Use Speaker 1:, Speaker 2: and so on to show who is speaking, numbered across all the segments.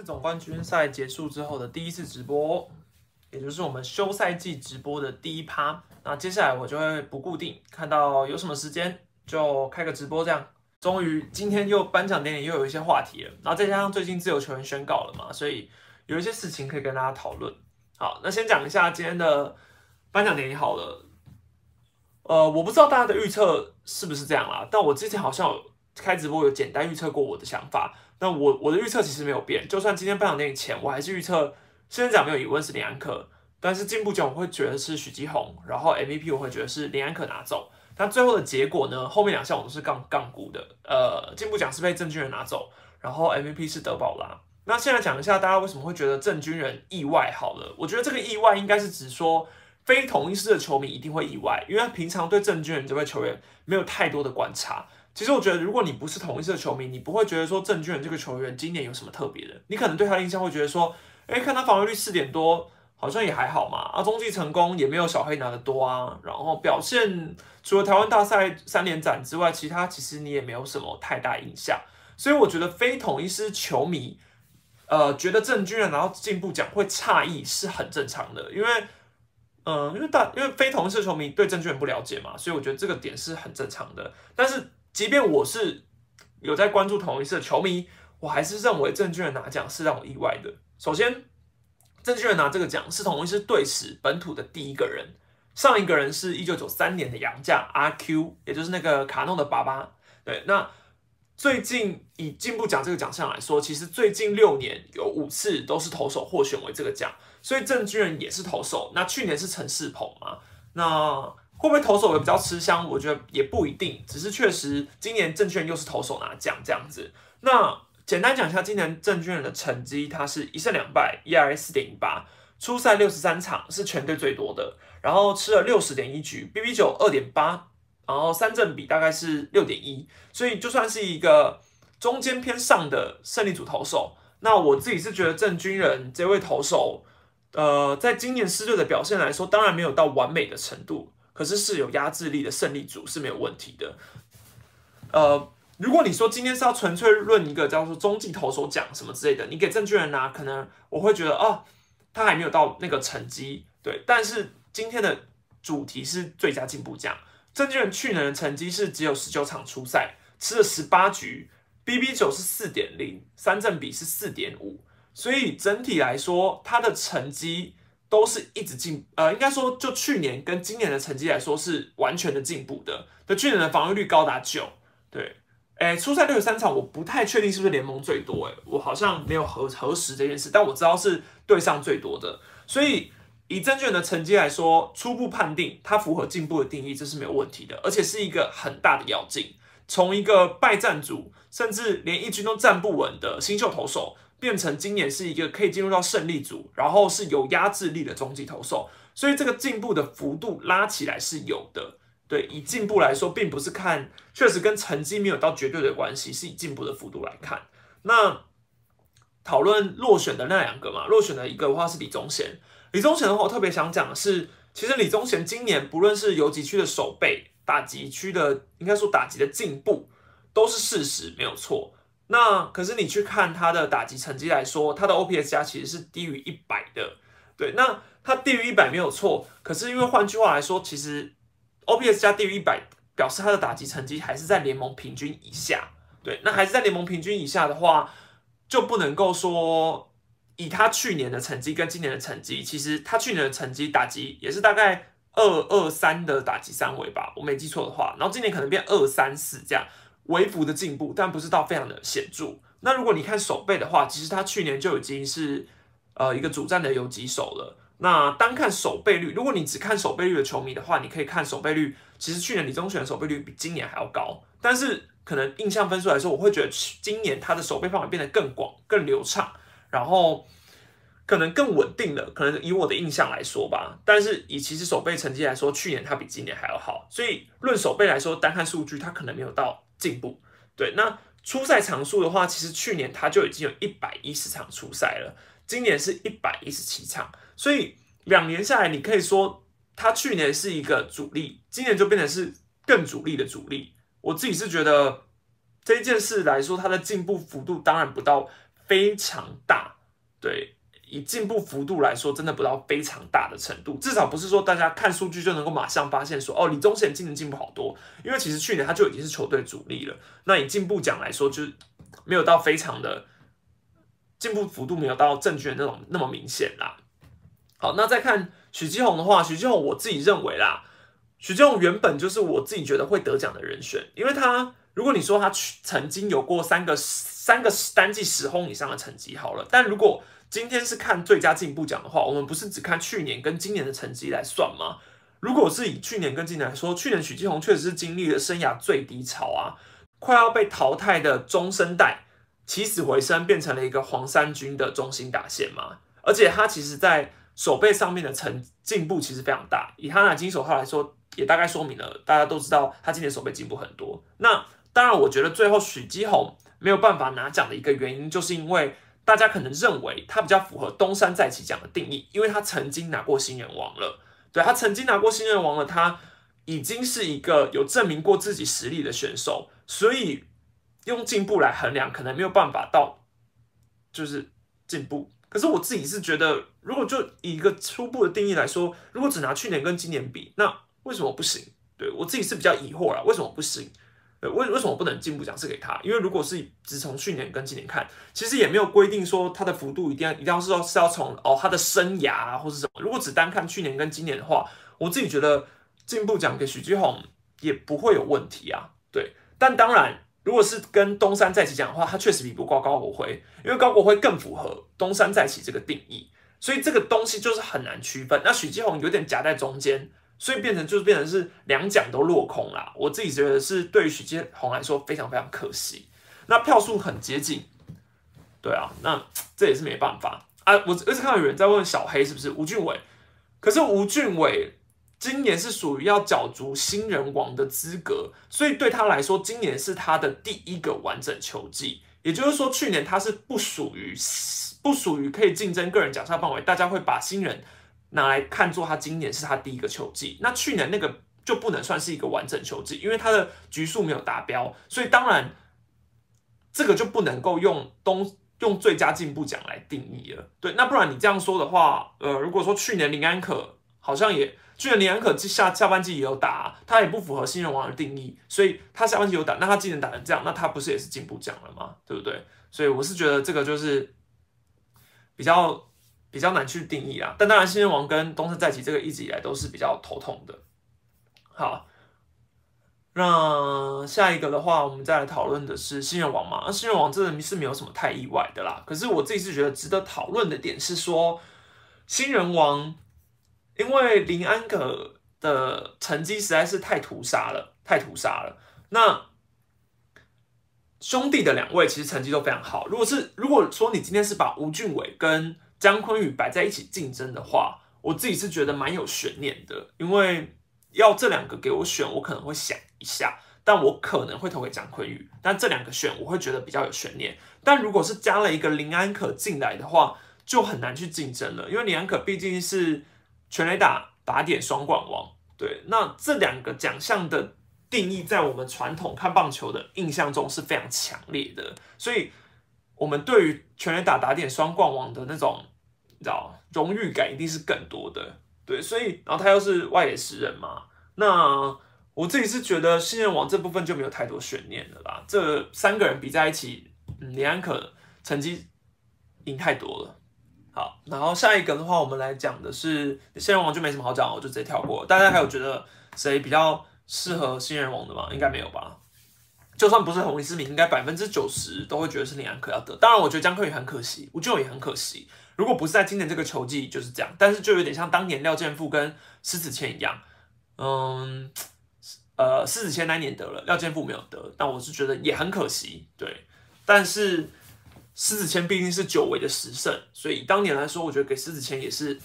Speaker 1: 是总冠军赛结束之后的第一次直播，也就是我们休赛季直播的第一趴。那接下来我就会不固定，看到有什么时间就开个直播这样。终于今天又颁奖典礼又有一些话题了，然后再加上最近自由球员宣告了嘛，所以有一些事情可以跟大家讨论。好，那先讲一下今天的颁奖典礼好了。呃，我不知道大家的预测是不是这样啦，但我之前好像有开直播有简单预测过我的想法。那我我的预测其实没有变，就算今天颁奖典礼前，我还是预测新人奖没有疑问是林安可，但是进步奖我会觉得是许基宏，然后 MVP 我会觉得是林安可拿走。那最后的结果呢？后面两项我都是杠杠估的。呃，进步奖是被郑军人拿走，然后 MVP 是德保拉。那现在讲一下大家为什么会觉得郑军人意外好了？我觉得这个意外应该是指说非同一师的球迷一定会意外，因为平常对郑军人这位球员没有太多的观察。其实我觉得，如果你不是同一师的球迷，你不会觉得说郑军人这个球员今年有什么特别的。你可能对他的印象会觉得说，哎，看他防御率四点多。好像也还好嘛，啊，中继成功也没有小黑拿的多啊，然后表现除了台湾大赛三连斩之外，其他其实你也没有什么太大印象，所以我觉得非统一师球迷，呃，觉得郑军人拿到进步奖会诧异是很正常的，因为，嗯，因为大因为非统一师球迷对郑军人不了解嘛，所以我觉得这个点是很正常的。但是即便我是有在关注同一次的球迷，我还是认为郑军人拿奖是让我意外的。首先。郑俊仁拿这个奖是同一次队史本土的第一个人，上一个人是一九九三年的洋将阿 Q，也就是那个卡诺的爸爸。对，那最近以进步奖这个奖项来说，其实最近六年有五次都是投手获选为这个奖，所以郑俊仁也是投手。那去年是陈世鹏嘛？那会不会投手也比较吃香？我觉得也不一定，只是确实今年郑俊仁又是投手拿奖这样子。那简单讲一下今年郑军人的成绩，他是一胜两败，ERA 四点一八，初赛六十三场是全队最多的，然后吃了六十点一局，BB 九二点八，然后三振比大概是六点一，所以就算是一个中间偏上的胜利组投手。那我自己是觉得郑军人这位投手，呃，在今年狮队的表现来说，当然没有到完美的程度，可是是有压制力的胜利组是没有问题的，呃。如果你说今天是要纯粹论一个叫做中继投手奖什么之类的，你给郑俊人拿，可能我会觉得哦，他还没有到那个成绩，对。但是今天的主题是最佳进步奖，郑俊人去年的成绩是只有十九场初赛，吃了十八局，BB 九是四点零，三振比是四点五，所以整体来说，他的成绩都是一直进，呃，应该说就去年跟今年的成绩来说是完全的进步的。对，去年的防御率高达九，对。哎，初赛六十三场，我不太确定是不是联盟最多。哎，我好像没有核核实这件事，但我知道是队上最多的。所以以证券的成绩来说，初步判定它符合进步的定义，这是没有问题的，而且是一个很大的要进。从一个败战组，甚至连一军都站不稳的新秀投手，变成今年是一个可以进入到胜利组，然后是有压制力的中继投手。所以这个进步的幅度拉起来是有的。对，以进步来说，并不是看，确实跟成绩没有到绝对的关系，是以进步的幅度来看。那讨论落选的那两个嘛，落选的一个的话是李宗贤。李宗贤的话，我特别想讲的是，其实李宗贤今年不论是游击区的守备、打击区的，应该说打击的进步，都是事实，没有错。那可是你去看他的打击成绩来说，他的 OPS 加其实是低于一百的。对，那他低于一百没有错，可是因为换句话来说，其实。OPS 加低于一百，表示他的打击成绩还是在联盟平均以下。对，那还是在联盟平均以下的话，就不能够说以他去年的成绩跟今年的成绩，其实他去年的成绩打击也是大概二二三的打击三围吧，我没记错的话。然后今年可能变二三四这样，微幅的进步，但不是到非常的显著。那如果你看守备的话，其实他去年就已经是呃一个主战的游击手了。那单看守备率，如果你只看守备率的球迷的话，你可以看守备率。其实去年李宗选守备率比今年还要高，但是可能印象分数来说，我会觉得今年他的守备范围变得更广、更流畅，然后可能更稳定了。可能以我的印象来说吧，但是以其实守备成绩来说，去年他比今年还要好。所以论守备来说，单看数据，他可能没有到进步。对，那初赛场数的话，其实去年他就已经有一百一十场初赛了。今年是一百一十七场，所以两年下来，你可以说他去年是一个主力，今年就变成是更主力的主力。我自己是觉得这件事来说，他的进步幅度当然不到非常大，对，以进步幅度来说，真的不到非常大的程度，至少不是说大家看数据就能够马上发现说，哦，李宗贤今年进步好多，因为其实去年他就已经是球队主力了。那以进步奖来说，就是没有到非常的进步幅度，没有到正确那种那么明显啦。好，那再看许继宏的话，许继宏我自己认为啦，许继宏原本就是我自己觉得会得奖的人选，因为他如果你说他去曾经有过三个。三个单季十轰以上的成绩好了，但如果今天是看最佳进步奖的话，我们不是只看去年跟今年的成绩来算吗？如果是以去年跟今年来说，去年许继红确实是经历了生涯最低潮啊，快要被淘汰的中生代起死回生，变成了一个黄三军的中心打线嘛。而且他其实在手背上面的成进步其实非常大，以他拿金手套来说，也大概说明了大家都知道他今年手背进步很多。那当然，我觉得最后许基宏。没有办法拿奖的一个原因，就是因为大家可能认为他比较符合东山再起奖的定义，因为他曾经拿过新人王了。对他曾经拿过新人王了，他已经是一个有证明过自己实力的选手，所以用进步来衡量，可能没有办法到就是进步。可是我自己是觉得，如果就以一个初步的定义来说，如果只拿去年跟今年比，那为什么不行？对我自己是比较疑惑了，为什么不行？为为什么不能进步奖是给他？因为如果是只从去年跟今年看，其实也没有规定说他的幅度一定要一定要是说是要从哦他的生涯或是什么。如果只单看去年跟今年的话，我自己觉得进步奖给许继宏也不会有问题啊。对，但当然，如果是跟东山再起讲的话，他确实比不过高国辉，因为高国辉更符合东山再起这个定义，所以这个东西就是很难区分。那许继宏有点夹在中间。所以变成就是变成是两奖都落空啦，我自己觉得是对于许建宏来说非常非常可惜。那票数很接近，对啊，那这也是没办法啊。我而且看到有人在问小黑是不是吴俊伟，可是吴俊伟今年是属于要角逐新人王的资格，所以对他来说，今年是他的第一个完整球季，也就是说去年他是不属于不属于可以竞争个人奖项范围，大家会把新人。拿来看作他今年是他第一个球季，那去年那个就不能算是一个完整球季，因为他的局数没有达标，所以当然这个就不能够用东用最佳进步奖来定义了。对，那不然你这样说的话，呃，如果说去年林安可好像也去年林安可下下半季也有打，他也不符合新人王的定义，所以他下半季有打，那他今年打成这样，那他不是也是进步奖了吗？对不对？所以我是觉得这个就是比较。比较难去定义啦，但当然，新人王跟东山再起这个一直以来都是比较头痛的。好，那下一个的话，我们再来讨论的是新人王嘛？那新人王真的是没有什么太意外的啦。可是我自己是觉得值得讨论的点是说，新人王因为林安可的成绩实在是太屠杀了，太屠杀了。那兄弟的两位其实成绩都非常好。如果是如果说你今天是把吴俊伟跟姜昆宇摆在一起竞争的话，我自己是觉得蛮有悬念的，因为要这两个给我选，我可能会想一下，但我可能会投给姜昆宇。但这两个选，我会觉得比较有悬念。但如果是加了一个林安可进来的话，就很难去竞争了，因为林安可毕竟是全垒打打点双冠王。对，那这两个奖项的定义，在我们传统看棒球的印象中是非常强烈的，所以我们对于全垒打打点双冠王的那种。你知道荣誉感一定是更多的，对，所以然后他又是外野诗人嘛，那我自己是觉得新人王这部分就没有太多悬念了啦。这三个人比在一起，李安可成绩赢太多了。好，然后下一个的话，我们来讲的是新人王就没什么好讲，我就直接跳过。大家还有觉得谁比较适合新人王的吗？应该没有吧？就算不是红利之名，应该百分之九十都会觉得是李安可要得。当然，我觉得江科宇很可惜，吴俊伟也很可惜。如果不是在今年这个球季就是这样，但是就有点像当年廖健富跟施子谦一样，嗯，呃，施子谦那年得了，廖健富没有得，但我是觉得也很可惜，对。但是施子谦毕竟是久违的十胜，所以当年来说，我觉得给施子谦也是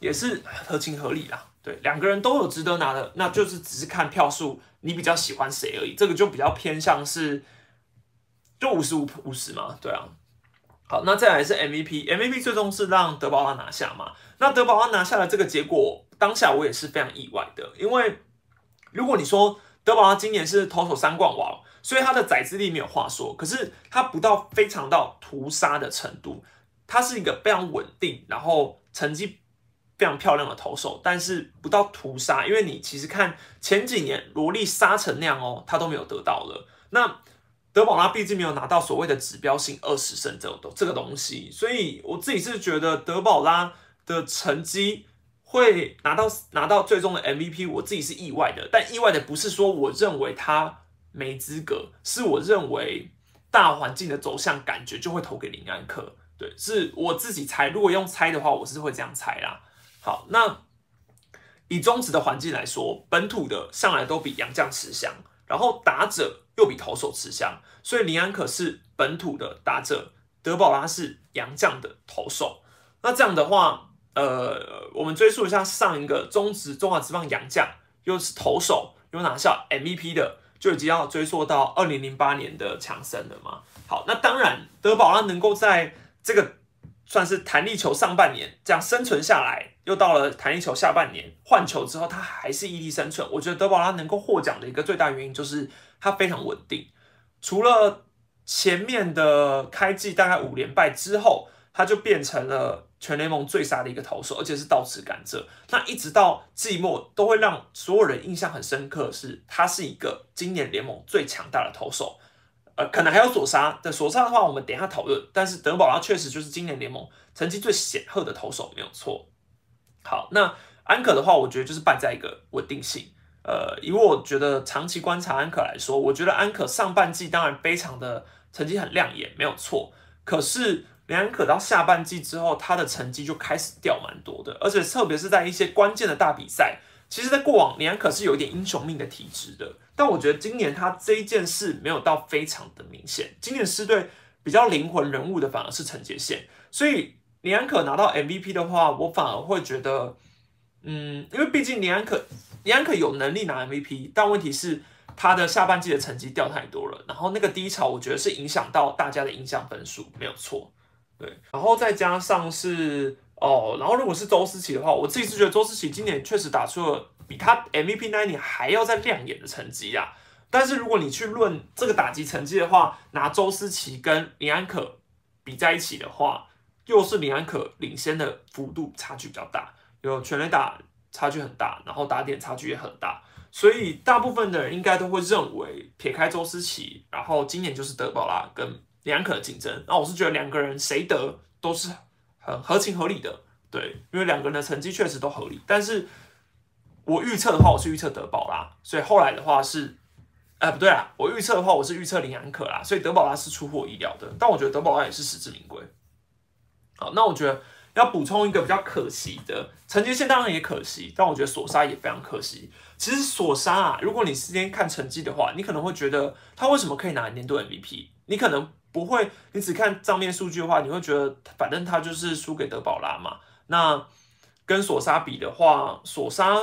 Speaker 1: 也是合情合理啦。对，两个人都有值得拿的，那就是只是看票数，你比较喜欢谁而已。这个就比较偏向是就五十五五十嘛，对啊。好，那再来是 MVP，MVP 最终是让德保拉拿下嘛？那德保拉拿下的这个结果，当下我也是非常意外的，因为如果你说德保拉今年是投手三冠王，所以他的载资力没有话说，可是他不到非常到屠杀的程度，他是一个非常稳定，然后成绩非常漂亮的投手，但是不到屠杀，因为你其实看前几年罗莉杀成那样哦，他都没有得到了。那德保拉毕竟没有拿到所谓的指标性二十胜这种这个东西，所以我自己是觉得德保拉的成绩会拿到拿到最终的 MVP，我自己是意外的。但意外的不是说我认为他没资格，是我认为大环境的走向感觉就会投给林安克。对，是我自己猜。如果用猜的话，我是会这样猜啦。好，那以中职的环境来说，本土的向来都比洋将吃香，然后打者又比投手吃香，所以林安可是本土的打者，德保拉是洋将的投手。那这样的话，呃，我们追溯一下上一个中职中华职棒洋将，又是投手，又拿下 MVP 的，就已经要追溯到二零零八年的强森了嘛。好，那当然德保拉能够在这个算是弹力球上半年这样生存下来，又到了弹力球下半年换球之后，他还是屹立生存。我觉得德保拉能够获奖的一个最大原因就是他非常稳定。除了前面的开季大概五连败之后，他就变成了全联盟最杀的一个投手，而且是倒持甘蔗。那一直到季末都会让所有人印象很深刻，是他是一个今年联盟最强大的投手。呃，可能还有索沙的索沙的话，我们等一下讨论。但是德保拉确实就是今年联盟成绩最显赫的投手，没有错。好，那安可的话，我觉得就是败在一个稳定性。呃，以我觉得长期观察安可来说，我觉得安可上半季当然非常的成绩很亮眼，没有错。可是连安可到下半季之后，他的成绩就开始掉蛮多的，而且特别是在一些关键的大比赛。其实，在过往，连安可是有一点英雄命的体质的，但我觉得今年他这一件事没有到非常的明显。今年狮队比较灵魂人物的反而是陈杰宪，所以李安可拿到 MVP 的话，我反而会觉得，嗯，因为毕竟李安可李安可有能力拿 MVP，但问题是他的下半季的成绩掉太多了，然后那个低潮，我觉得是影响到大家的印象分数，没有错，对，然后再加上是。哦，然后如果是周思齐的话，我自己是觉得周思齐今年确实打出了比他 MVP 那一年还要再亮眼的成绩啊。但是如果你去论这个打击成绩的话，拿周思齐跟林安可比在一起的话，又是林安可领先的幅度差距比较大，有全垒打差距很大，然后打点差距也很大，所以大部分的人应该都会认为撇开周思齐，然后今年就是德保拉跟林安可的竞争。那我是觉得两个人谁得都是。很合情合理的，对，因为两个人的成绩确实都合理。但是我预测的话，我是预测德保拉，所以后来的话是，哎，不对啊，我预测的话，我是预测林安可啦，所以德保拉是出乎我意料的。但我觉得德保拉也是实至名归。好，那我觉得要补充一个比较可惜的，陈杰宪当然也可惜，但我觉得索沙也非常可惜。其实索沙啊，如果你时间看成绩的话，你可能会觉得他为什么可以拿年度 MVP？你可能。不会，你只看账面数据的话，你会觉得反正他就是输给德保拉嘛。那跟索沙比的话，索沙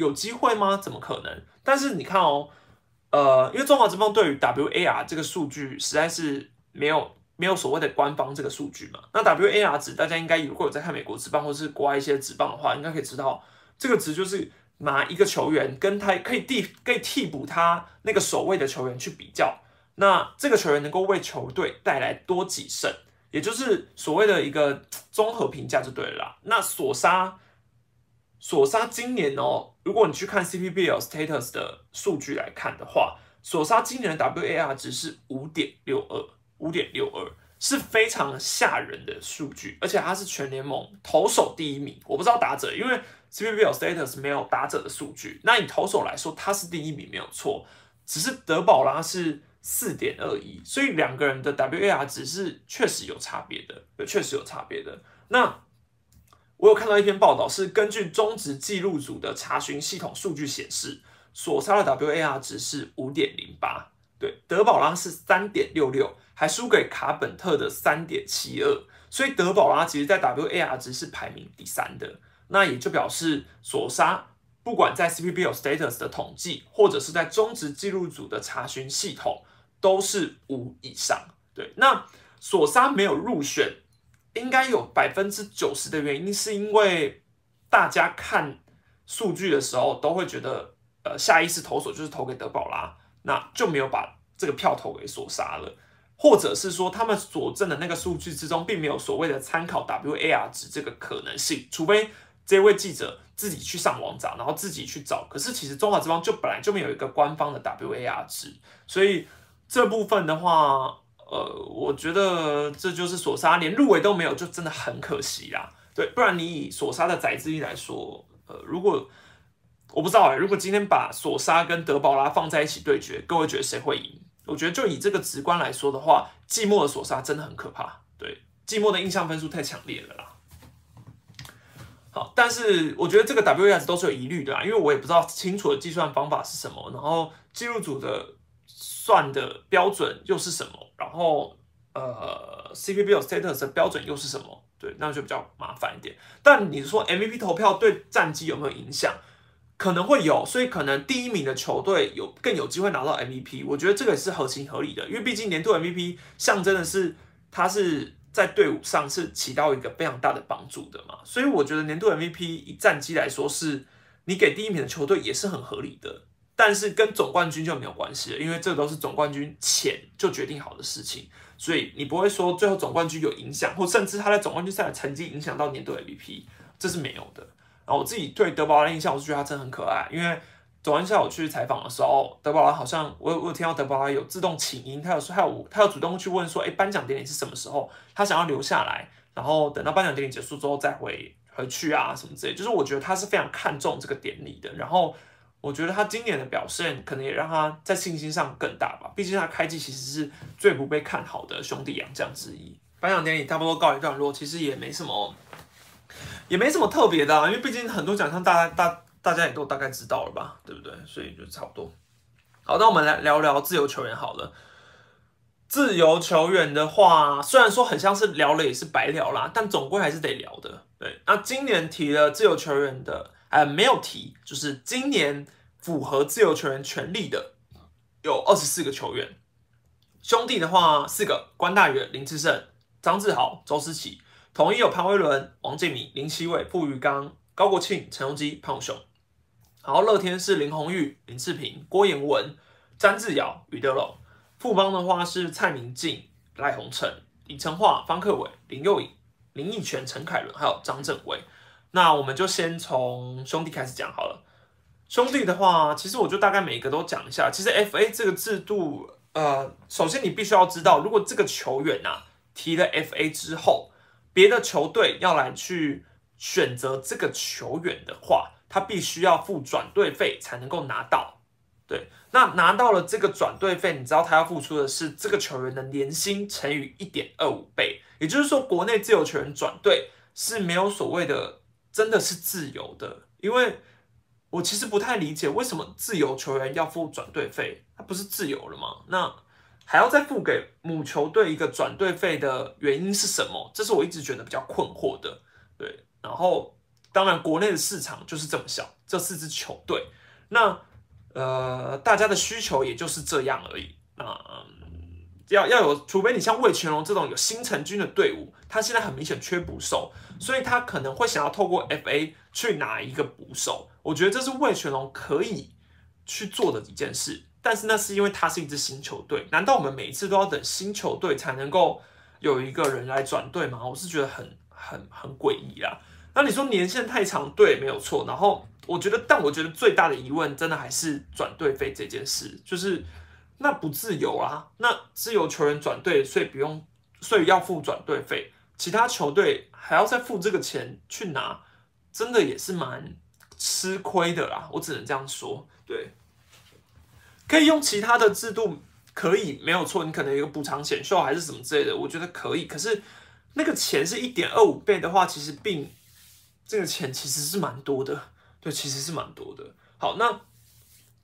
Speaker 1: 有机会吗？怎么可能？但是你看哦，呃，因为中华之棒对于 WAR 这个数据实在是没有没有所谓的官方这个数据嘛。那 WAR 值大家应该如果有在看美国职棒或是国外一些职棒的话，应该可以知道这个值就是拿一个球员跟他可以替可以替补他那个守卫的球员去比较。那这个球员能够为球队带来多几胜，也就是所谓的一个综合评价就对了啦。那索沙，索沙今年哦，如果你去看 CPBL Status 的数据来看的话，索沙今年的 WAR 值是五点六二，五点六二是非常吓人的数据，而且他是全联盟投手第一名。我不知道打者，因为 CPBL Status 没有打者的数据。那以投手来说，他是第一名没有错，只是德保拉是。四点二一，所以两个人的 WAR 值是确实有差别的，确实有差别的。那我有看到一篇报道，是根据中职记录组的查询系统数据显示，索萨的 WAR 值是五点零八，对，德保拉是三点六六，还输给卡本特的三点七二，所以德保拉其实在 WAR 值是排名第三的，那也就表示索萨。不管在 CPBL Status 的统计，或者是在中职记录组的查询系统，都是五以上。对，那索沙没有入选，应该有百分之九十的原因，是因为大家看数据的时候，都会觉得，呃，下意识投手就是投给德保拉，那就没有把这个票投给索杀了。或者是说他们所证的那个数据之中，并没有所谓的参考 WAR 值这个可能性，除非这位记者自己去上网找，然后自己去找。可是其实中华之邦就本来就没有一个官方的 WAR 值，所以这部分的话，呃，我觉得这就是索沙连入围都没有，就真的很可惜啦。对，不然你以索沙的载资力来说，呃，如果我不知道哎，如果今天把索沙跟德保拉放在一起对决，各位觉得谁会赢？我觉得就以这个直观来说的话，寂寞的索沙真的很可怕。对，寂寞的印象分数太强烈了啦。好，但是我觉得这个 W S 都是有疑虑的啦，因为我也不知道清楚的计算方法是什么，然后记录组的算的标准又是什么，然后呃 C P B status 的标准又是什么？对，那就比较麻烦一点。但你说 M V P 投票对战绩有没有影响？可能会有，所以可能第一名的球队有更有机会拿到 MVP，我觉得这个也是合情合理的，因为毕竟年度 MVP 象征的是他是在队伍上是起到一个非常大的帮助的嘛，所以我觉得年度 MVP 以战绩来说是你给第一名的球队也是很合理的，但是跟总冠军就没有关系了，因为这都是总冠军前就决定好的事情，所以你不会说最后总冠军有影响，或甚至他在总冠军赛的成绩影响到年度 MVP，这是没有的。然后我自己对德保拉的印象，我是觉得他真的很可爱。因为昨天下午去采访的时候，德保拉好像我我有听到德保拉有自动请缨，他有说他有他有主动去问说，哎，颁奖典礼是什么时候？他想要留下来，然后等到颁奖典礼结束之后再回回去啊什么之类。就是我觉得他是非常看重这个典礼的。然后我觉得他今年的表现可能也让他在信心上更大吧。毕竟他开季其实是最不被看好的兄弟洋将之一。颁奖典礼差不多告一段落，其实也没什么。也没什么特别的啊，因为毕竟很多奖项大家大大家也都大概知道了吧，对不对？所以就差不多。好，那我们来聊聊自由球员好了。自由球员的话，虽然说很像是聊了也是白聊啦，但总归还是得聊的。对，那今年提了自由球员的，呃，没有提，就是今年符合自由球员权利的有二十四个球员。兄弟的话，四个：关大元、林志胜、张志豪、周思齐。统一有潘威伦、王建民、林奇伟、傅玉刚、高国庆、陈荣基、潘永雄。好，乐天是林红玉、林志平、郭彦文、詹志尧、余德龙。富邦的话是蔡明进、赖鸿成、李成化、方克伟、林佑颖、林义全、陈凯伦，还有张正伟。那我们就先从兄弟开始讲好了。兄弟的话，其实我就大概每一个都讲一下。其实 F A 这个制度，呃，首先你必须要知道，如果这个球员呐提了 F A 之后，别的球队要来去选择这个球员的话，他必须要付转队费才能够拿到。对，那拿到了这个转队费，你知道他要付出的是这个球员的年薪乘以一点二五倍。也就是说，国内自由球员转队是没有所谓的真的是自由的，因为我其实不太理解为什么自由球员要付转队费，他不是自由了吗？那。还要再付给母球队一个转队费的原因是什么？这是我一直觉得比较困惑的。对，然后当然国内的市场就是这么小，这四支球队，那呃大家的需求也就是这样而已。那要要有，除非你像魏全龙这种有新成军的队伍，他现在很明显缺捕手，所以他可能会想要透过 FA 去拿一个捕手。我觉得这是魏全龙可以去做的一件事。但是那是因为他是一支新球队，难道我们每一次都要等新球队才能够有一个人来转队吗？我是觉得很很很诡异啦。那你说年限太长，对，没有错。然后我觉得，但我觉得最大的疑问真的还是转队费这件事，就是那不自由啊。那自由球员转队，所以不用，所以要付转队费，其他球队还要再付这个钱去拿，真的也是蛮吃亏的啦。我只能这样说，对。可以用其他的制度，可以没有错。你可能有个补偿险秀还是什么之类的，我觉得可以。可是那个钱是一点二五倍的话，其实并这个钱其实是蛮多的，对，其实是蛮多的。好，那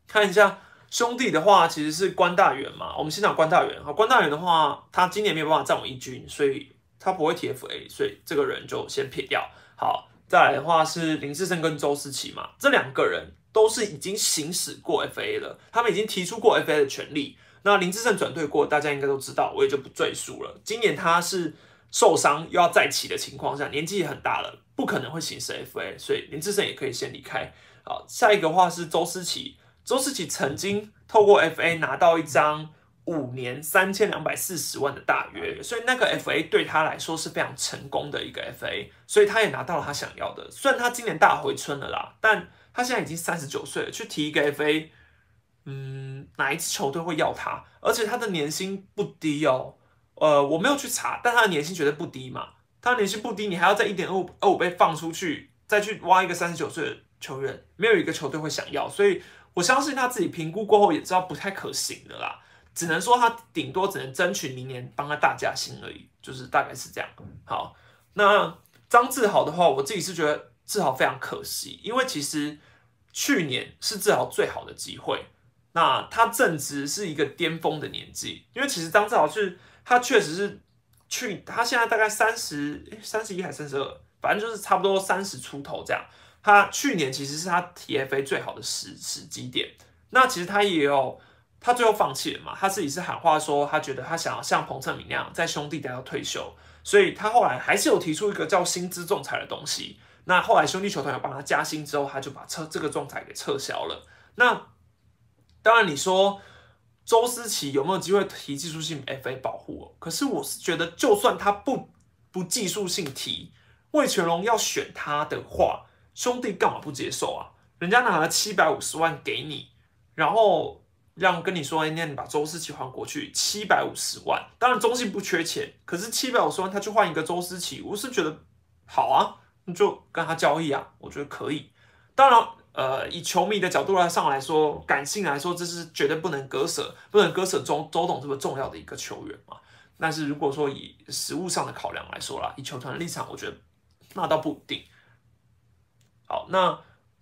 Speaker 1: 看一下兄弟的话，其实是关大元嘛。我们先讲关大元。好，关大元的话，他今年没有办法站稳一军，所以他不会 TFA，所以这个人就先撇掉。好，再来的话是林志胜跟周思齐嘛，这两个人。都是已经行使过 FA 了，他们已经提出过 FA 的权利。那林志胜转队过，大家应该都知道，我也就不赘述了。今年他是受伤又要再起的情况下，年纪也很大了，不可能会行使 FA，所以林志胜也可以先离开。好，下一个话是周思齐，周思齐曾经透过 FA 拿到一张五年三千两百四十万的大约，所以那个 FA 对他来说是非常成功的一个 FA，所以他也拿到了他想要的。虽然他今年大回春了啦，但他现在已经三十九岁了，去提一个 FA，嗯，哪一支球队会要他？而且他的年薪不低哦，呃，我没有去查，但他的年薪绝对不低嘛。他年薪不低，你还要在一点二五二五倍放出去，再去挖一个三十九岁的球员，没有一个球队会想要，所以我相信他自己评估过后也知道不太可行的啦。只能说他顶多只能争取明年帮他大加薪而已，就是大概是这样。好，那张志豪的话，我自己是觉得志豪非常可惜，因为其实去年是志豪最好的机会。那他正值是一个巅峰的年纪，因为其实张志豪是他确实是去，他现在大概三十三十一还三十二，反正就是差不多三十出头这样。他去年其实是他 TFA 最好的时时机点，那其实他也有。他最后放弃了嘛？他自己是喊话说，他觉得他想要像彭正明那样在兄弟队要退休，所以他后来还是有提出一个叫薪资仲裁的东西。那后来兄弟球团有帮他加薪之后，他就把撤这个仲裁给撤销了。那当然，你说周思齐有没有机会提技术性 FA 保护？可是我是觉得，就算他不不技术性提，魏全龙要选他的话，兄弟干嘛不接受啊？人家拿了七百五十万给你，然后。让跟你说，哎，那你把周思齐换过去，七百五十万。当然中信不缺钱，可是七百五十万他去换一个周思齐，我是觉得好啊，你就跟他交易啊，我觉得可以。当然，呃，以球迷的角度来上来说，感性来说，这是绝对不能割舍，不能割舍周周董这么重要的一个球员嘛。但是如果说以实物上的考量来说啦，以球团的立场，我觉得那倒不一定。好，那。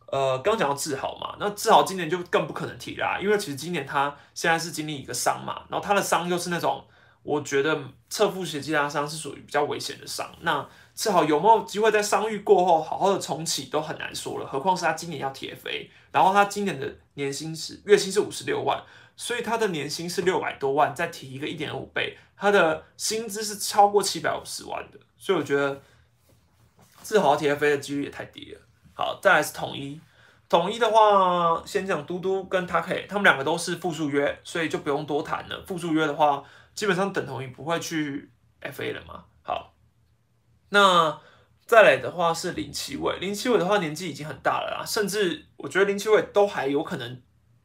Speaker 1: 呃，刚讲到志豪嘛，那志豪今年就更不可能提啦，因为其实今年他现在是经历一个伤嘛，然后他的伤又是那种我觉得侧腹斜肌拉伤是属于比较危险的伤。那志豪有没有机会在伤愈过后好好的重启都很难说了，何况是他今年要铁飞，然后他今年的年薪是月薪是五十六万，所以他的年薪是六百多万，再提一个一点五倍，他的薪资是超过七百五十万的，所以我觉得志豪铁飞的几率也太低了。好，再来是统一。统一的话，先讲嘟嘟跟他可以，他们两个都是复数约，所以就不用多谈了。复数约的话，基本上等同于不会去 FA 了嘛。好，那再来的话是林奇伟，林奇伟的话年纪已经很大了啦，甚至我觉得林奇伟都还有可能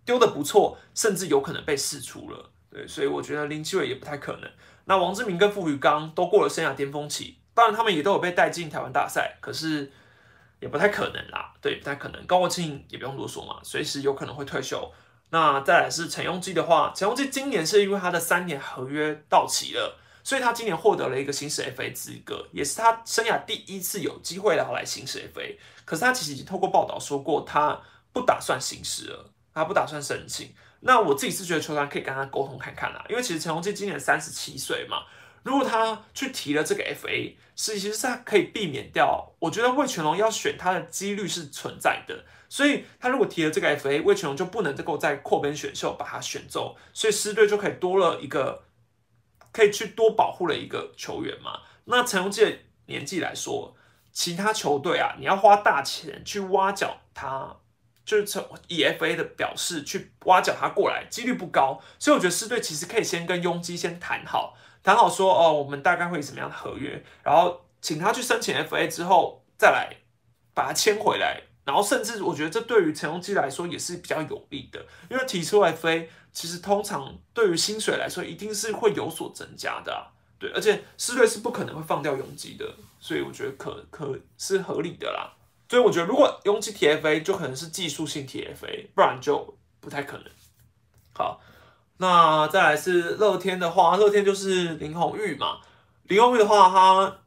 Speaker 1: 丢的不错，甚至有可能被释出了。对，所以我觉得林奇伟也不太可能。那王志明跟傅宇刚都过了生涯巅峰期，当然他们也都有被带进台湾大赛，可是。也不太可能啦，对，不太可能。高国庆也不用多说嘛，随时有可能会退休。那再来是陈庸基的话，陈庸基今年是因为他的三年合约到期了，所以他今年获得了一个行使 FA 资格，也是他生涯第一次有机会来行使 FA。可是他其实已经透过报道说过，他不打算行使了，他不打算申请。那我自己是觉得球团可以跟他沟通看看啦，因为其实陈庸基今年三十七岁嘛。如果他去提了这个 FA，是其实是他可以避免掉。我觉得魏全龙要选他的几率是存在的，所以他如果提了这个 FA，魏全龙就不能够在扩编选秀把他选走，所以狮队就可以多了一个可以去多保护了一个球员嘛。那陈荣基的年纪来说，其他球队啊，你要花大钱去挖角他，就是从以 FA 的表示去挖角他过来，几率不高。所以我觉得狮队其实可以先跟庸基先谈好。谈好说哦，我们大概会什么样的合约，然后请他去申请 FA 之后再来把他签回来，然后甚至我觉得这对于陈荣基来说也是比较有利的，因为提出 FA 其实通常对于薪水来说一定是会有所增加的，对，而且四队是不可能会放掉拥基的，所以我觉得可可是合理的啦。所以我觉得如果拥基 TFA 就可能是技术性 TFA，不然就不太可能。好。那再来是乐天的话，乐天就是林红玉嘛。林红玉的话，他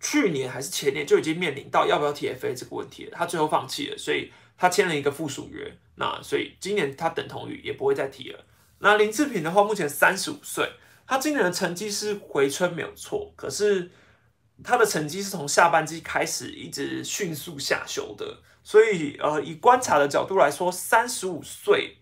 Speaker 1: 去年还是前年就已经面临到要不要 TFA 这个问题了，他最后放弃了，所以他签了一个附属约。那所以今年他等同于也不会再提了。那林志平的话，目前三十五岁，他今年的成绩是回春没有错，可是他的成绩是从下半季开始一直迅速下修的，所以呃，以观察的角度来说，三十五岁，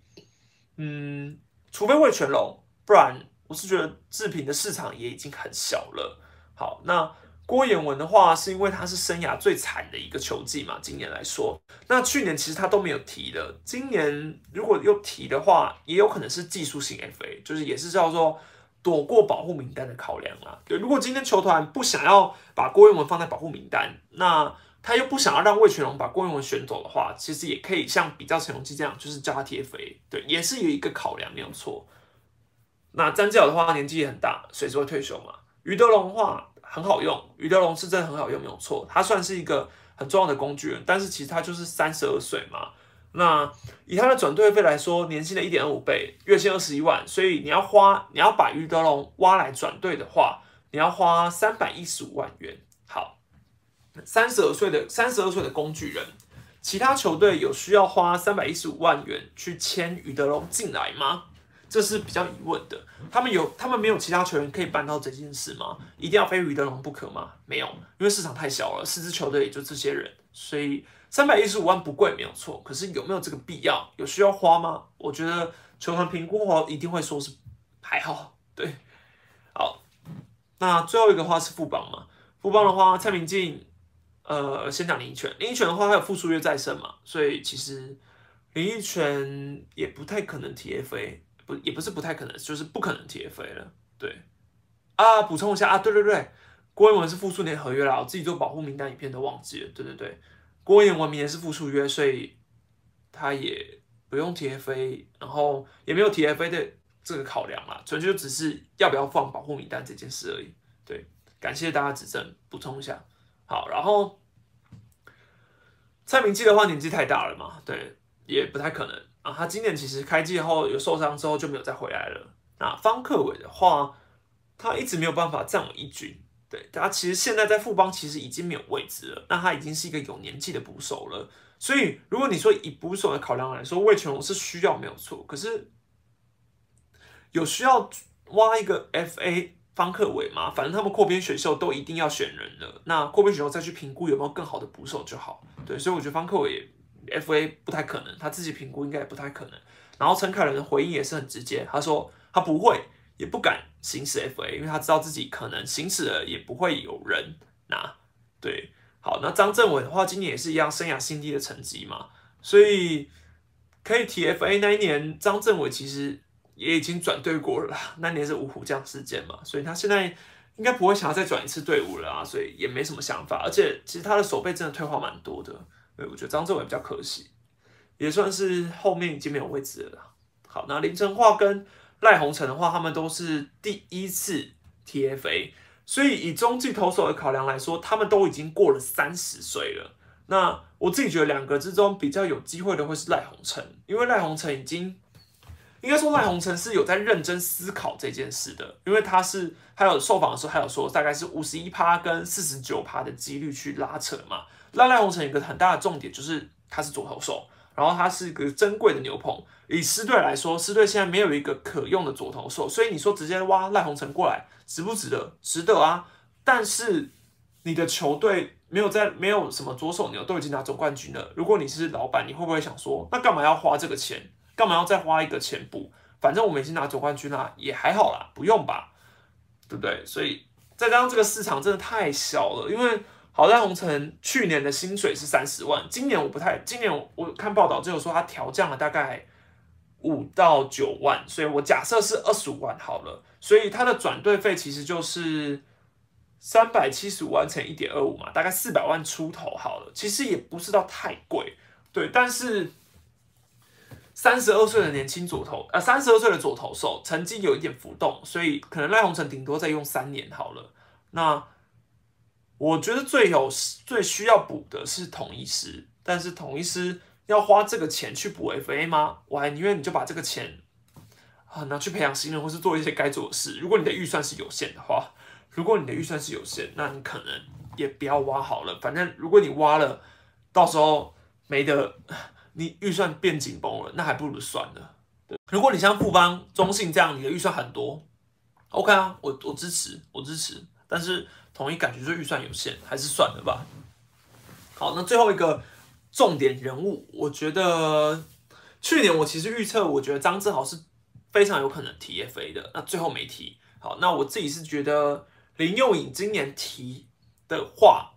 Speaker 1: 嗯。除非魏全龙，不然我是觉得制品的市场也已经很小了。好，那郭彦文的话，是因为他是生涯最惨的一个球季嘛，今年来说，那去年其实他都没有提的，今年如果又提的话，也有可能是技术性 FA，就是也是叫做躲过保护名单的考量啦。对，如果今天球团不想要把郭彦文放在保护名单，那他又不想要让魏全龙把郭彦文选走的话，其实也可以像比较陈荣基这样，就是叫他 TFA，对，也是有一个考量，没有错。那詹教的话年纪也很大，随时会退休嘛。于德龙的话很好用，于德龙是真的很好用，没有错。他算是一个很重要的工具人，但是其实他就是三十二岁嘛。那以他的转队费来说，年薪的一点二五倍，月薪二十一万，所以你要花，你要把于德龙挖来转队的话，你要花三百一十五万元。三十二岁的三十二岁的工具人，其他球队有需要花三百一十五万元去签于德龙进来吗？这是比较疑问的。他们有，他们没有其他球员可以办到这件事吗？一定要非于德龙不可吗？没有，因为市场太小了，四支球队也就这些人，所以三百一十五万不贵，没有错。可是有没有这个必要？有需要花吗？我觉得球团评估后一定会说是还好。对，好，那最后一个话是副帮嘛？副帮的话，蔡明进，呃，先讲林依泉。林依泉的话，他有复数约在身嘛，所以其实林依泉也不太可能 TFA 不。也不是不太可能，就是不可能 TFA 了。对啊，补充一下啊，对对对，郭彦文是复数年合约啦，我自己做保护名单影片都忘记了。对对对，郭彦文明年是复数约，所以他也不用 TFA，然后也没有 TFA 的这个考量啦，纯粹就只是要不要放保护名单这件事而已。对，感谢大家指正，补充一下。好，然后蔡明基的话年纪太大了嘛，对，也不太可能。啊，他今年其实开季后有受伤之后就没有再回来了。那方克伟的话，他一直没有办法站稳一军。对，他其实现在在富邦其实已经没有位置了。那他已经是一个有年纪的捕手了。所以如果你说以捕手的考量来说，魏全龙是需要没有错。可是有需要挖一个 FA 方克伟嘛？反正他们扩编选秀都一定要选人了。那扩编选秀再去评估有没有更好的捕手就好。对，所以我觉得方克伟。F A 不太可能，他自己评估应该也不太可能。然后陈凯伦的回应也是很直接，他说他不会，也不敢行使 F A，因为他知道自己可能行使了也不会有人拿。对，好，那张政伟的话，今年也是一样，生涯新低的成绩嘛，所以可以提 F A 那一年，张政伟其实也已经转队过了，那年是五虎将事件嘛，所以他现在应该不会想要再转一次队伍了啊，所以也没什么想法。而且其实他的手背真的退化蛮多的。对，我觉得张志伟比较可惜，也算是后面已经没有位置了。好，那林晨化跟赖鸿成的话，他们都是第一次 TFA，所以以中继投手的考量来说，他们都已经过了三十岁了。那我自己觉得两个之中比较有机会的会是赖鸿成，因为赖鸿成已经应该说赖鸿成是有在认真思考这件事的，因为他是还有受访的时候还有说大概是五十一趴跟四十九趴的几率去拉扯嘛。那赖鸿成一个很大的重点就是他是左投手，然后他是一个珍贵的牛棚。以狮队来说，狮队现在没有一个可用的左投手，所以你说直接挖赖鸿成过来值不值得？值得啊！但是你的球队没有在没有什么左手牛都已经拿总冠军了。如果你是老板，你会不会想说，那干嘛要花这个钱？干嘛要再花一个钱补？反正我们已经拿总冠军啦，也还好啦，不用吧？对不对？所以再加上这个市场真的太小了，因为。好在红尘去年的薪水是三十万，今年我不太，今年我看报道只有说他调降了大概五到九万，所以我假设是二十五万好了，所以他的转队费其实就是三百七十五万乘一点二五嘛，大概四百万出头好了，其实也不是到太贵，对，但是三十二岁的年轻左投，呃，三十二岁的左投手成绩有一点浮动，所以可能赖鸿成顶多再用三年好了，那。我觉得最有最需要补的是统一师，但是统一师要花这个钱去补 FA 吗？我还宁愿你就把这个钱啊拿去培养新人，或是做一些该做的事。如果你的预算是有限的话，如果你的预算是有限，那你可能也不要挖好了。反正如果你挖了，到时候没得，你预算变紧绷了，那还不如算了。对如果你像富邦、中信这样，你的预算很多，OK 啊，我我支持，我支持，但是。统一感觉就预算有限，还是算了吧。好，那最后一个重点人物，我觉得去年我其实预测，我觉得张志豪是非常有可能提 FA 的，那最后没提。好，那我自己是觉得林佑颖今年提的话，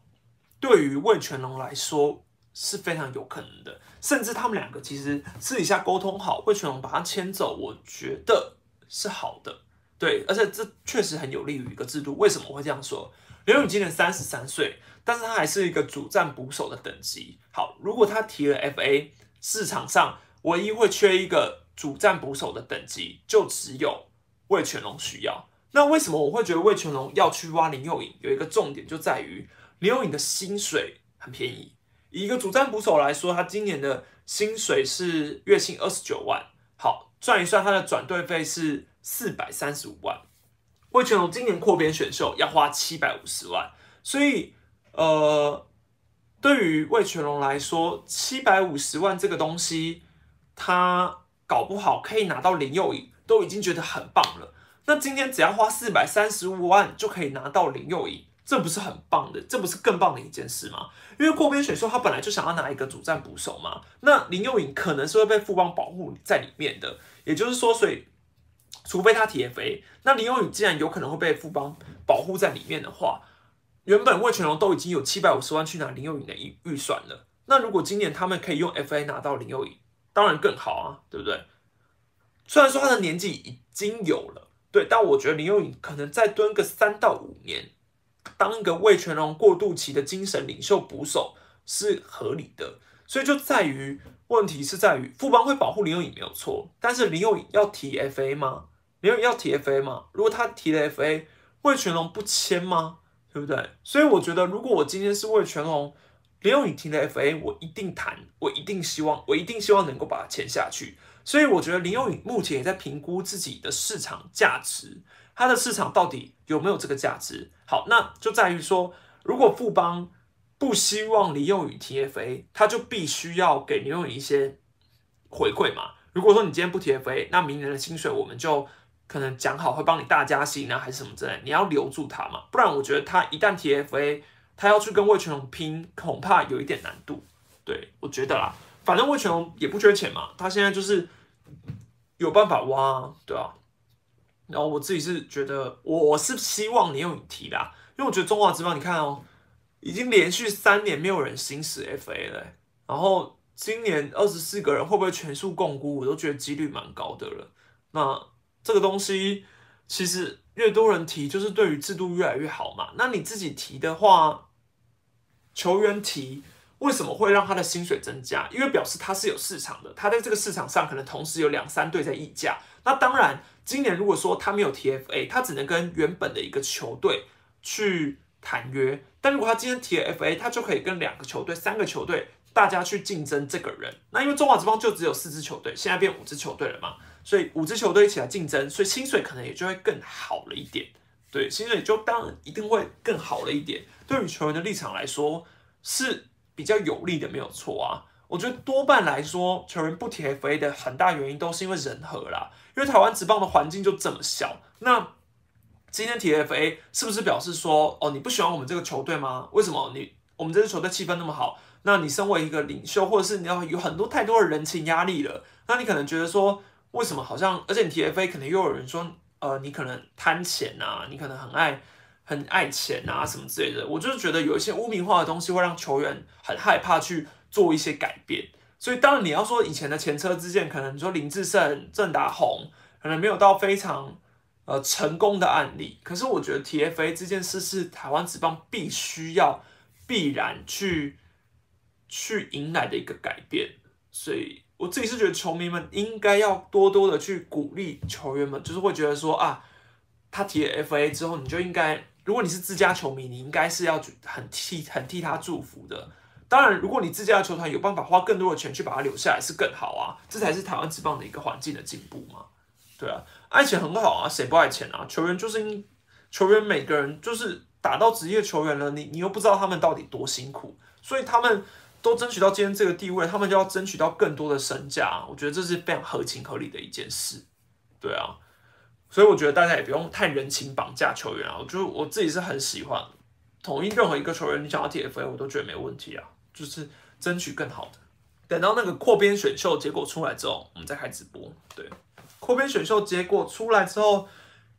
Speaker 1: 对于魏全龙来说是非常有可能的。甚至他们两个其实私底下沟通好，魏全龙把他牵走，我觉得是好的。对，而且这确实很有利于一个制度。为什么会这样说？刘勇今年三十三岁，但是他还是一个主战捕手的等级。好，如果他提了 FA，市场上唯一会缺一个主战捕手的等级，就只有魏全龙需要。那为什么我会觉得魏全龙要去挖林佑颖？有一个重点就在于林佑颖的薪水很便宜。以一个主战捕手来说，他今年的薪水是月薪二十九万。好，算一算他的转队费是。四百三十五万，魏全龙今年扩编选秀要花七百五十万，所以呃，对于魏全龙来说，七百五十万这个东西，他搞不好可以拿到林佑颖，都已经觉得很棒了。那今天只要花四百三十五万就可以拿到林佑颖，这不是很棒的？这不是更棒的一件事吗？因为郭边选秀他本来就想要拿一个主战捕手嘛，那林佑颖可能是会被富邦保护在里面的，也就是说，所以。除非他 TFA，那林佑颖既然有可能会被富邦保护在里面的话，原本魏全龙都已经有七百五十万去拿林佑颖的预预算了。那如果今年他们可以用 FA 拿到林佑颖，当然更好啊，对不对？虽然说他的年纪已经有了，对，但我觉得林佑颖可能再蹲个三到五年，当一个魏全龙过渡期的精神领袖捕手是合理的。所以就在于问题是在于富邦会保护林永颖没有错，但是林永颖要提 FA 吗？林永颖要提 FA 吗？如果他提了 FA，魏全龙不签吗？对不对？所以我觉得，如果我今天是魏全龙，林永颖提了 FA，我一定谈，我一定希望，我一定希望能够把它签下去。所以我觉得林永颖目前也在评估自己的市场价值，他的市场到底有没有这个价值？好，那就在于说，如果富邦。不希望李用宇 TFA，他就必须要给李用宇一些回馈嘛。如果说你今天不 TFA，那明年的薪水我们就可能讲好会帮你大加薪啊，还是什么之类。你要留住他嘛，不然我觉得他一旦 TFA，他要去跟魏全龙拼，恐怕有一点难度。对我觉得啦，反正魏全龙也不缺钱嘛，他现在就是有办法挖，对吧？然后我自己是觉得，我是希望你用提啦，因为我觉得中华之邦，你看哦。已经连续三年没有人行使 FA 了，然后今年二十四个人会不会全数共估，我都觉得几率蛮高的了。那这个东西其实越多人提，就是对于制度越来越好嘛。那你自己提的话，球员提为什么会让他的薪水增加？因为表示他是有市场的，他在这个市场上可能同时有两三队在议价。那当然，今年如果说他没有 TFA，他只能跟原本的一个球队去。谈约，但如果他今天提了 FA，他就可以跟两个球队、三个球队大家去竞争这个人。那因为中华职棒就只有四支球队，现在变五支球队了嘛，所以五支球队一起来竞争，所以薪水可能也就会更好了一点。对，薪水就当然一定会更好了一点。对于球员的立场来说是比较有利的，没有错啊。我觉得多半来说，球员不提 FA 的很大原因都是因为人和啦，因为台湾职棒的环境就这么小，那。今天 TFA 是不是表示说，哦，你不喜欢我们这个球队吗？为什么你我们这支球队气氛那么好？那你身为一个领袖，或者是你要有很多太多的人情压力了，那你可能觉得说，为什么好像，而且你 TFA 可能又有人说，呃，你可能贪钱啊，你可能很爱很爱钱啊什么之类的。我就是觉得有一些污名化的东西会让球员很害怕去做一些改变。所以当然你要说以前的前车之鉴，可能你说林志胜、郑达宏，可能没有到非常。呃，成功的案例，可是我觉得 TFA 这件事是台湾职棒必须要必然去去迎来的一个改变，所以我自己是觉得球迷们应该要多多的去鼓励球员们，就是会觉得说啊，他提了 FA 之后，你就应该，如果你是自家球迷，你应该是要很替很替他祝福的。当然，如果你自家的球团有办法花更多的钱去把他留下来，是更好啊，这才是台湾职棒的一个环境的进步嘛。对啊，爱钱很好啊，谁不爱钱啊？球员就是因球员每个人就是打到职业球员了，你你又不知道他们到底多辛苦，所以他们都争取到今天这个地位，他们就要争取到更多的身价。我觉得这是非常合情合理的一件事。对啊，所以我觉得大家也不用太人情绑架球员啊。我就我自己是很喜欢统一任何一个球员，你想要 TFA，我都觉得没问题啊，就是争取更好的。等到那个扩编选秀结果出来之后，我们再开直播。对。扩编选秀结果出来之后，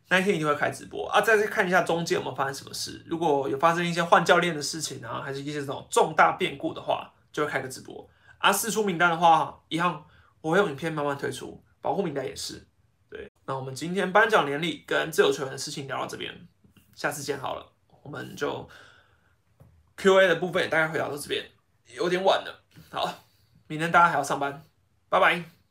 Speaker 1: 那一天一定会开直播啊，再去看一下中间有没有发生什么事。如果有发生一些换教练的事情啊，还是一些这种重大变故的话，就会开个直播。啊，四出名单的话，一样我会用影片慢慢推出，保护名单也是。对，那我们今天颁奖典礼跟自由球员的事情聊到这边，下次见好了，我们就 Q&A 的部分也大概回答到这边，有点晚了。好，明天大家还要上班，拜拜。